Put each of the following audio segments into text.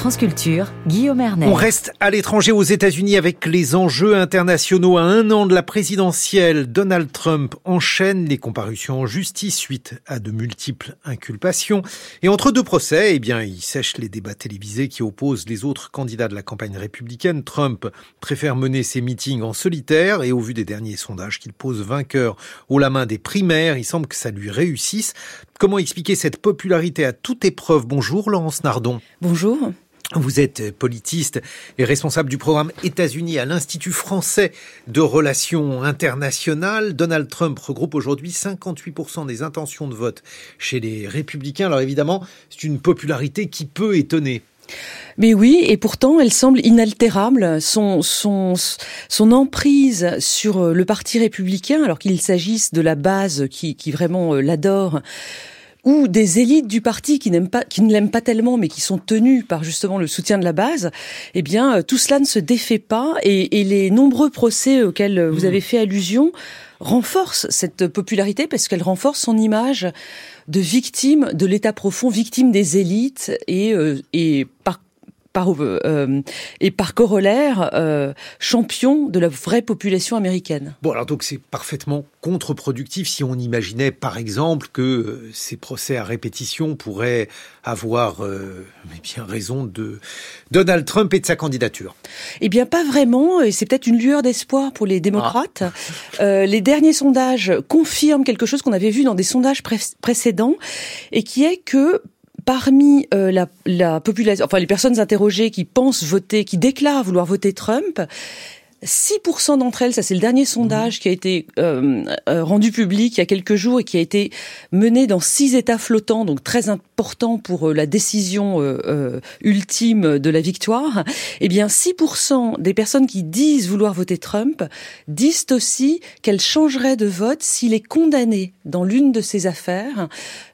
France Culture, Guillaume Ernet. On reste à l'étranger aux États-Unis avec les enjeux internationaux. À un an de la présidentielle, Donald Trump enchaîne les comparutions en justice suite à de multiples inculpations. Et entre deux procès, eh bien, il sèche les débats télévisés qui opposent les autres candidats de la campagne républicaine. Trump préfère mener ses meetings en solitaire et au vu des derniers sondages qu'il pose vainqueur au la main des primaires, il semble que ça lui réussisse. Comment expliquer cette popularité à toute épreuve? Bonjour Laurence Nardon. Bonjour. Vous êtes politiste et responsable du programme États-Unis à l'Institut français de relations internationales. Donald Trump regroupe aujourd'hui 58% des intentions de vote chez les républicains. Alors évidemment, c'est une popularité qui peut étonner. Mais oui, et pourtant, elle semble inaltérable. Son, emprise sur le Parti républicain, alors qu'il s'agisse de la base qui, qui vraiment euh, l'adore, ou des élites du parti qui n'aiment pas, qui ne l'aiment pas tellement, mais qui sont tenues par justement le soutien de la base, eh bien, euh, tout cela ne se défait pas et, et les nombreux procès auxquels vous mmh. avez fait allusion renforcent cette popularité parce qu'elle renforce son image de victime de l'État profond, victime des élites et, euh, et par par, euh, et par corollaire euh, champion de la vraie population américaine. Bon, alors donc c'est parfaitement contre-productif si on imaginait par exemple que euh, ces procès à répétition pourraient avoir euh, bien raison de Donald Trump et de sa candidature. Eh bien, pas vraiment, et c'est peut-être une lueur d'espoir pour les démocrates. Ah. Euh, les derniers sondages confirment quelque chose qu'on avait vu dans des sondages précédents, et qui est que parmi euh, la, la population, enfin les personnes interrogées qui pensent voter, qui déclarent vouloir voter Trump, 6% d'entre elles, ça c'est le dernier sondage mmh. qui a été euh, euh, rendu public il y a quelques jours et qui a été mené dans six États flottants, donc très important pour euh, la décision euh, ultime de la victoire. Eh bien, 6% des personnes qui disent vouloir voter Trump disent aussi qu'elles changeraient de vote s'il est condamné dans l'une de ces affaires,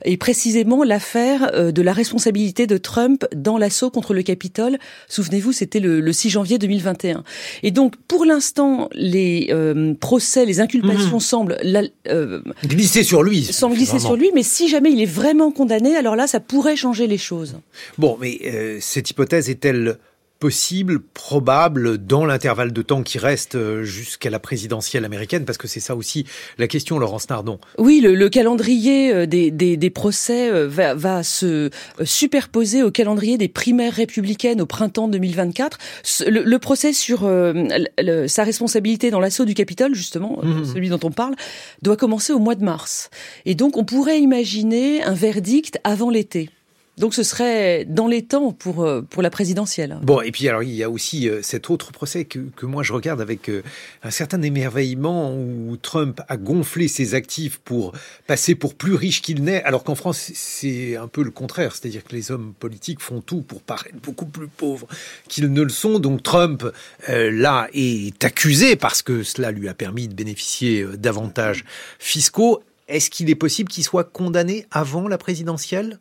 et précisément l'affaire de la responsabilité de Trump dans l'assaut contre le Capitole. Souvenez-vous, c'était le, le 6 janvier 2021. Et donc, pour l'instant, les euh, procès, les inculpations mmh. semblent euh, glisser sur lui. Semblent glisser sur lui, mais si jamais il est vraiment condamné, alors là, ça pourrait changer les choses. Bon, mais euh, cette hypothèse est-elle possible, probable, dans l'intervalle de temps qui reste euh, jusqu'à la présidentielle américaine Parce que c'est ça aussi la question, Laurence Nardon. Oui, le, le calendrier euh, des, des, des procès euh, va, va, se superposer au calendrier des primaires républicaines au printemps 2024. Le, le procès sur le, sa responsabilité dans l'assaut du Capitole, justement, mmh. celui dont on parle, doit commencer au mois de mars. Et donc, on pourrait imaginer un verdict avant l'été. Donc ce serait dans les temps pour euh, pour la présidentielle. Bon et puis alors il y a aussi euh, cet autre procès que, moi je regarde avec euh, un certain émerveillement où Trump a gonflé ses actifs pour passer pour plus riche qu'il n'est alors qu'en France c'est un peu le contraire, c'est-à-dire que les hommes politiques font tout pour paraître beaucoup plus pauvres qu'ils ne le sont. Donc Trump là est accusé parce que cela lui a permis de bénéficier d'avantages fiscaux est-ce qu'il est possible qu'il soit condamné avant la présidentielle?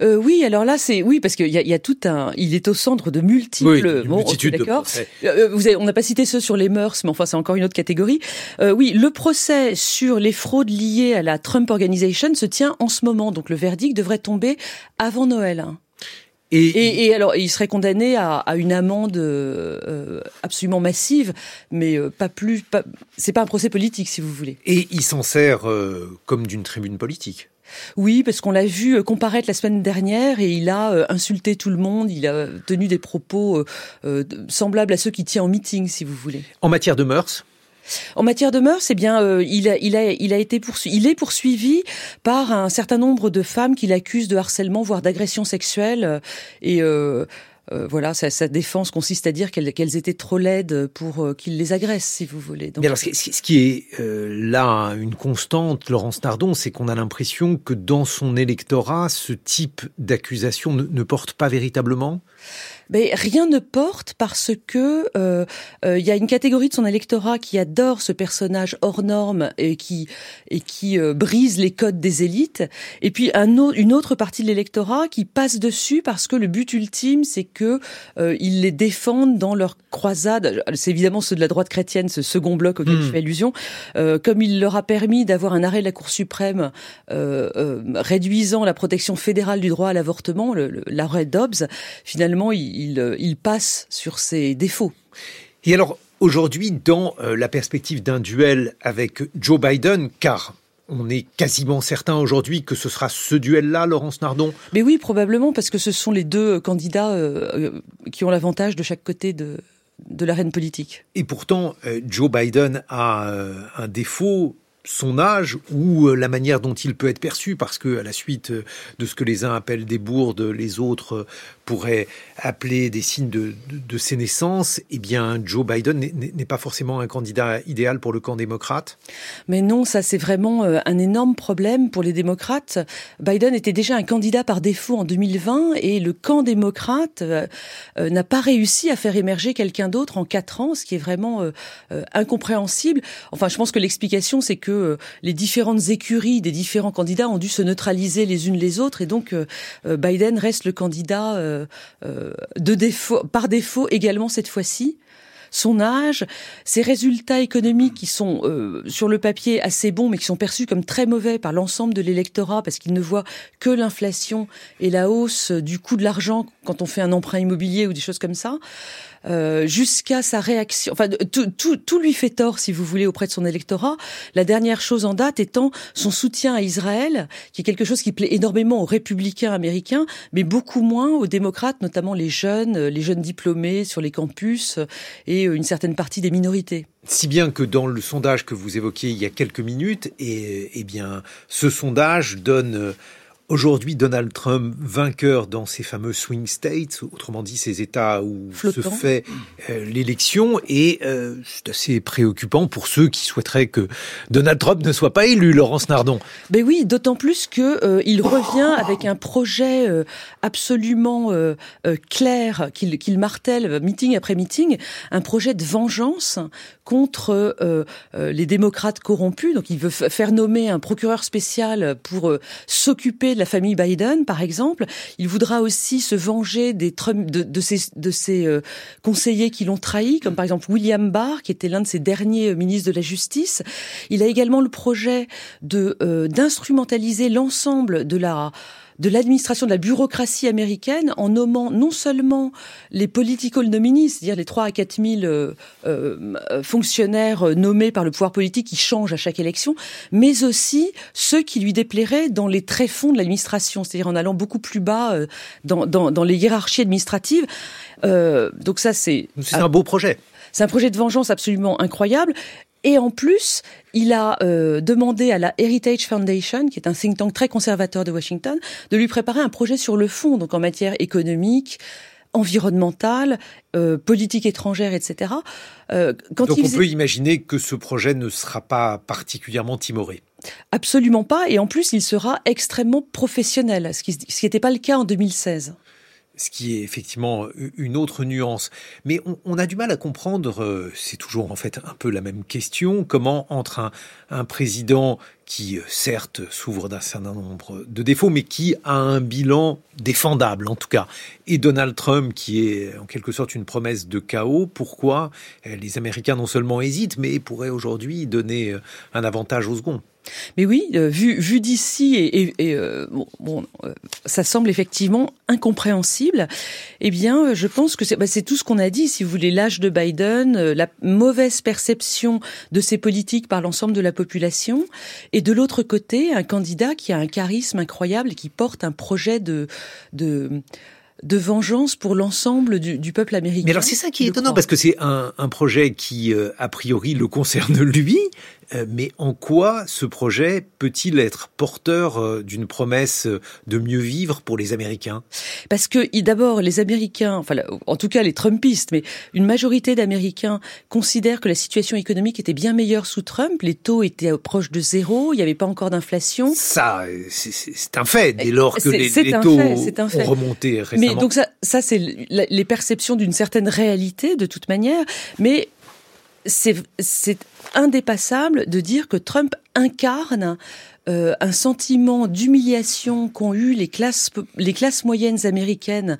Euh, oui, alors là, c'est oui parce qu'il y, y, a tout un. Il est au centre de multiples. Oui, bon, d'accord. Euh, vous avez, on n'a pas cité ceux sur les mœurs, mais enfin c'est encore une autre catégorie. Euh, oui, le procès sur les fraudes liées à la Trump Organization se tient en ce moment, donc le verdict devrait tomber avant Noël. Et, et, alors, il serait condamné à, à une amende euh, absolument massive, mais euh, pas plus. Pas, c'est pas un procès politique, si vous voulez. Et il s'en sert euh, comme d'une tribune politique. Oui, parce qu'on l'a vu euh, comparaître la semaine dernière et il a insulté tout le monde, il a tenu des propos semblables à ceux qui tient en meeting, si vous voulez. En matière de mœurs en matière de mœurs, c'est bien, euh, il, a, il, a, il a été poursuivi, il est poursuivi par un certain nombre de femmes qui l'accusent de harcèlement, voire d'agression sexuelle, euh, et euh, euh, voilà, sa, défense consiste à dire qu'elles étaient trop laides pour qu'il les agresse, si vous voulez. Mais alors, ce, qui est là une constante, Laurence Nardon, c'est qu'on a l'impression que dans son électorat, ce type d'accusation ne porte pas véritablement? Ben, rien ne porte parce que euh, euh, il y a une catégorie de son électorat qui adore ce personnage hors norme et qui et qui euh, brise les codes des élites, et puis un une autre partie de l'électorat qui passe dessus parce que le but ultime c'est que ils les défendent dans leur croisade. C'est évidemment ceux de la droite chrétienne, ce second bloc auquel je hmm. fais allusion, comme il leur a permis d'avoir un arrêt de la Cour suprême réduisant la protection fédérale du droit à l'avortement, l'arrêt Dobbs. Finalement, il euh, il, passe sur ses défauts. Et alors, aujourd'hui, dans euh, la perspective d'un duel avec Joe Biden, car on est quasiment certain aujourd'hui que ce sera ce duel-là, Laurence Nardon? Mais oui, probablement, parce que ce sont les deux candidats euh, qui ont l'avantage de chaque côté de, de l'arène politique. Et pourtant, Joe Biden a un défaut son âge ou euh, la manière dont il peut être perçu, parce que à la suite euh, de ce que les uns appellent des bourdes, les autres euh, pourraient appeler des signes de, de, ses naissances, eh bien Joe Biden n'est pas forcément un candidat idéal pour le camp démocrate. Mais non, ça c'est vraiment un énorme problème pour les démocrates. Biden était déjà un candidat par défaut en 2020 et le camp démocrate n'a pas réussi à faire émerger quelqu'un d'autre en quatre ans, ce qui est vraiment incompréhensible. Enfin, je pense que l'explication c'est que euh, les différentes écuries des différents candidats ont dû se neutraliser les unes les autres et donc euh, euh, Biden reste le candidat de par défaut également cette fois-ci son âge, ses résultats économiques qui sont sur le papier assez bons mais qui sont perçus comme très mauvais par l'ensemble de l'électorat parce qu'il ne voit que l'inflation et la hausse du coût de l'argent quand on fait un emprunt immobilier ou des choses comme ça. Euh, jusqu'à sa réaction. Enfin, tout, tout, tout, lui fait tort, si vous voulez, auprès de son électorat. La dernière chose en date étant son soutien à Israël, qui est quelque chose qui plaît énormément aux républicains américains, mais beaucoup moins aux démocrates, notamment les jeunes, euh, les jeunes diplômés sur les campus euh, et une certaine partie des minorités. Si bien que dans le sondage que vous évoquiez il y a quelques minutes, et, eh bien, ce sondage donne Aujourd'hui, Donald Trump vainqueur dans ces fameux swing states, autrement dit ces États où se fait euh, l'élection, et euh, c'est assez préoccupant pour ceux qui souhaiteraient que Donald Trump ne soit pas élu, Laurence Nardon. Ben oui, d'autant plus que euh, il revient avec un projet absolument clair qu'il martèle meeting après meeting, un projet de vengeance contre les démocrates corrompus. Donc, il veut faire nommer un procureur spécial pour s'occuper de la famille Biden, par exemple. Il voudra aussi se venger des de, de ses, de ses euh, conseillers qui l'ont trahi, comme par exemple William Barr, qui était l'un de ses derniers euh, ministres de la Justice. Il a également le projet de euh, d'instrumentaliser l'ensemble de la de l'administration de la bureaucratie américaine en nommant non seulement les political nominees, c'est-à-dire les 3 à 4 000 euh, euh, fonctionnaires nommés par le pouvoir politique qui changent à chaque élection, mais aussi ceux qui lui déplairaient dans les tréfonds de l'administration, c'est-à-dire en allant beaucoup plus bas euh, dans, dans, dans, les hiérarchies administratives. donc ça, c'est... C'est un beau projet. C'est un projet de vengeance absolument incroyable. Et en plus, il a euh, demandé à la Heritage Foundation, qui est un think tank très conservateur de Washington, de lui préparer un projet sur le fond, donc en matière économique, environnementale, euh, politique étrangère, etc. Euh, quand donc on peut imaginer que ce projet ne sera pas particulièrement timoré. Absolument pas, et en plus il sera extrêmement professionnel, ce qui n'était pas le cas en 2016 ce qui est effectivement une autre nuance. Mais on, a du mal à comprendre, euh, c'est toujours en fait un peu la même question, comment entre un, un président qui euh, certes s'ouvre d'un certain nombre de défauts, mais qui a un bilan défendable en tout cas, et Donald Trump qui est en quelque sorte une promesse de chaos, pourquoi euh, les Américains non seulement hésitent, mais pourraient aujourd'hui donner un avantage au second? Mais oui, euh, vu, vu d'ici, et, euh, bon, euh, ça semble effectivement incompréhensible. Eh bien, je pense que c'est bah, tout ce qu'on a dit. Si vous voulez, l'âge de Biden, la mauvaise perception de ses politiques par l'ensemble de la population, et de l'autre côté, un candidat qui a un charisme incroyable et qui porte un projet de, de de vengeance pour l'ensemble du, du, peuple américain. Mais alors c'est ça qui est étonnant parce que c'est un, un, projet qui a priori le concerne lui, Euh, mais en quoi ce projet peut-il être porteur euh, d'une promesse de mieux vivre pour les Américains? Parce que d'abord, les Américains, enfin en tout cas les Trumpistes, mais une majorité d'Américains considèrent que la situation économique était bien meilleure sous Trump. Les taux étaient proches de zéro, il n'y avait pas encore d'inflation. Ça, c'est un fait dès lors que les, taux ont remonté récemment. Mais donc ça, ça c'est les perceptions d'une certaine réalité de toute manière, mais c'est indépassable de dire que Trump incarne euh, un sentiment d'humiliation qu'ont eu les classes, les classes moyennes américaines,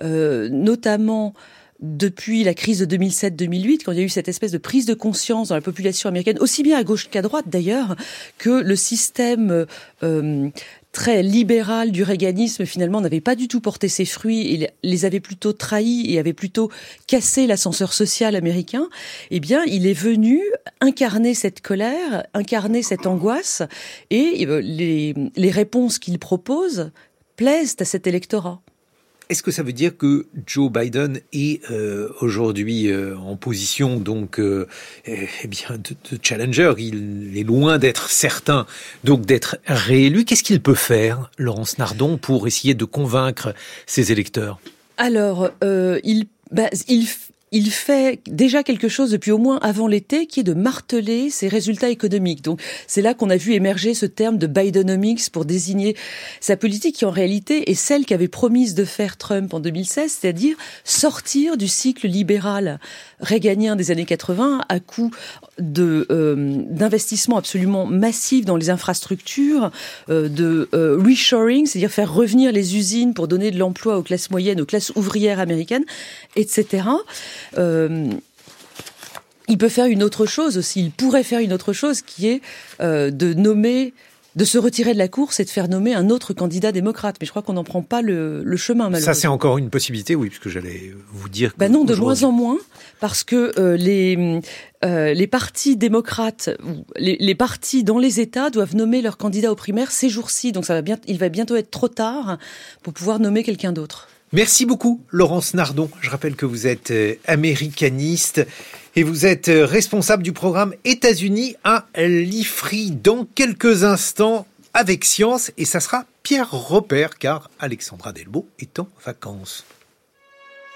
euh, notamment depuis la crise de 2007-2008, quand il y a eu cette espèce de prise de conscience dans la population américaine, aussi bien à gauche qu'à droite d'ailleurs, que le système euh, très libéral du réganisme finalement n'avait pas du tout porté ses fruits et les avait plutôt trahis et avait plutôt cassé l'ascenseur social américain, eh bien, il est venu incarner cette colère, incarner cette angoisse et euh, les, les réponses qu'il propose plaisent à cet électorat. Est-ce que ça veut dire que Joe Biden est euh, aujourd'hui euh, en position donc euh, eh, eh bien de, challenger? Il est loin d'être certain donc d'être réélu. Qu'est-ce qu'il peut faire, Laurence Nardon, pour essayer de convaincre ses électeurs? Alors, il, bah, il il fait déjà quelque chose depuis au moins avant l'été, qui est de marteler ses résultats économiques. Donc c'est là qu'on a vu émerger ce terme de Bidenomics pour désigner sa politique qui en réalité est celle qu'avait promise de faire Trump en 2016, c'est-à-dire sortir du cycle libéral réganien des années 80 à coup de euh, d'investissements absolument massifs dans les infrastructures, euh, de euh, reshoring, c'est-à-dire faire revenir les usines pour donner de l'emploi aux classes moyennes, aux classes ouvrières américaines, etc. Euh, il peut faire une autre chose aussi. Il pourrait faire une autre chose qui est euh, de nommer de se retirer de la course et de faire nommer un autre candidat démocrate. Mais je crois qu'on n'en prend pas le, chemin, malheureusement. Ça, c'est encore une possibilité, oui, puisque j'allais vous dire... Que ben non, de moins en moins, parce que euh, les, les partis démocrates, les, les, partis dans les États doivent nommer leur candidat aux primaires ces jours-ci. Donc ça va bien, il va bientôt être trop tard pour pouvoir nommer quelqu'un d'autre. Merci beaucoup, Laurence Nardon. Je rappelle que vous êtes euh, américaniste et vous êtes euh, responsable du programme États-Unis à l'IFRI dans quelques instants avec Science et ça sera Pierre Repère car Alexandra Delbo est en vacances.